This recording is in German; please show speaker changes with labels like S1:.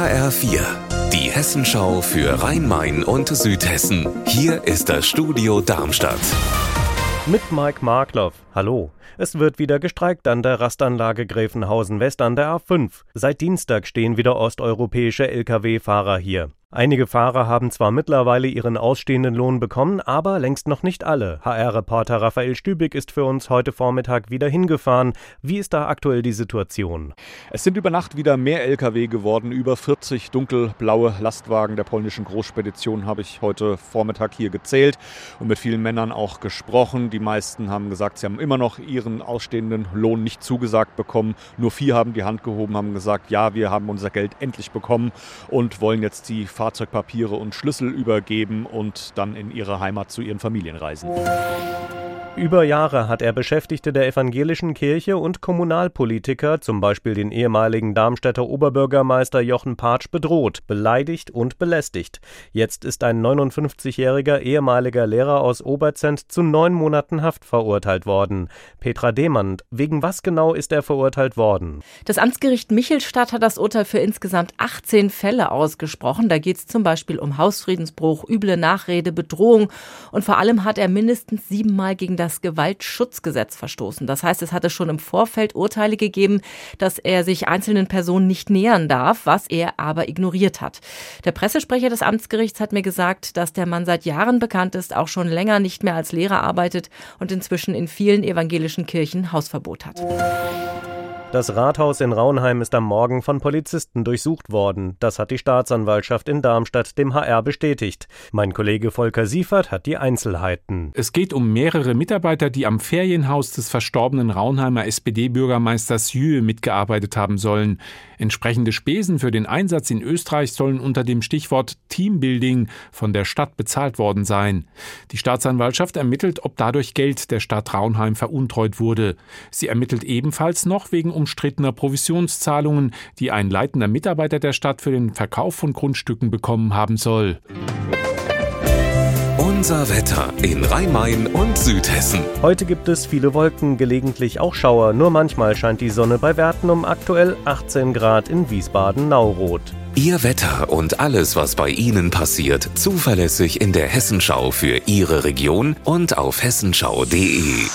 S1: HR4, die Hessenschau für Rhein-Main und Südhessen. Hier ist das Studio Darmstadt.
S2: Mit Mike Markloff. Hallo. Es wird wieder gestreikt an der Rastanlage Gräfenhausen West an der A5. Seit Dienstag stehen wieder osteuropäische Lkw-Fahrer hier. Einige Fahrer haben zwar mittlerweile ihren ausstehenden Lohn bekommen, aber längst noch nicht alle. HR-Reporter Raphael Stübig ist für uns heute Vormittag wieder hingefahren. Wie ist da aktuell die Situation?
S3: Es sind über Nacht wieder mehr Lkw geworden. Über 40 dunkelblaue Lastwagen der polnischen Großspedition habe ich heute Vormittag hier gezählt und mit vielen Männern auch gesprochen. Die meisten haben gesagt, sie haben immer noch ihren ausstehenden Lohn nicht zugesagt bekommen. Nur vier haben die Hand gehoben, haben gesagt, ja, wir haben unser Geld endlich bekommen und wollen jetzt die Fahrzeugpapiere und Schlüssel übergeben und dann in ihre Heimat zu ihren Familien reisen.
S2: Über Jahre hat er Beschäftigte der evangelischen Kirche und Kommunalpolitiker, zum Beispiel den ehemaligen Darmstädter Oberbürgermeister Jochen Patsch, bedroht, beleidigt und belästigt. Jetzt ist ein 59-jähriger ehemaliger Lehrer aus Oberzent zu neun Monaten Haft verurteilt worden. Petra Demand, wegen was genau ist er verurteilt worden?
S4: Das Amtsgericht Michelstadt hat das Urteil für insgesamt 18 Fälle ausgesprochen. Da geht es zum Beispiel um Hausfriedensbruch, üble Nachrede, Bedrohung und vor allem hat er mindestens siebenmal gegen das Gewaltschutzgesetz verstoßen. Das heißt, es hatte schon im Vorfeld Urteile gegeben, dass er sich einzelnen Personen nicht nähern darf, was er aber ignoriert hat. Der Pressesprecher des Amtsgerichts hat mir gesagt, dass der Mann seit Jahren bekannt ist, auch schon länger nicht mehr als Lehrer arbeitet und inzwischen in vielen evangelischen Kirchen Hausverbot hat.
S2: Das Rathaus in Raunheim ist am Morgen von Polizisten durchsucht worden. Das hat die Staatsanwaltschaft in Darmstadt dem HR bestätigt. Mein Kollege Volker Siefert hat die Einzelheiten.
S5: Es geht um mehrere Mitarbeiter, die am Ferienhaus des verstorbenen Raunheimer SPD-Bürgermeisters Jühe mitgearbeitet haben sollen. Entsprechende Spesen für den Einsatz in Österreich sollen unter dem Stichwort Teambuilding von der Stadt bezahlt worden sein. Die Staatsanwaltschaft ermittelt, ob dadurch Geld der Stadt Raunheim veruntreut wurde. Sie ermittelt ebenfalls noch wegen umstrittener Provisionszahlungen, die ein leitender Mitarbeiter der Stadt für den Verkauf von Grundstücken bekommen haben soll.
S1: Unser Wetter in Rhein-Main und Südhessen.
S2: Heute gibt es viele Wolken, gelegentlich auch Schauer, nur manchmal scheint die Sonne bei Werten um aktuell 18 Grad in Wiesbaden-Nauroth.
S1: Ihr Wetter und alles, was bei Ihnen passiert, zuverlässig in der Hessenschau für Ihre Region und auf hessenschau.de.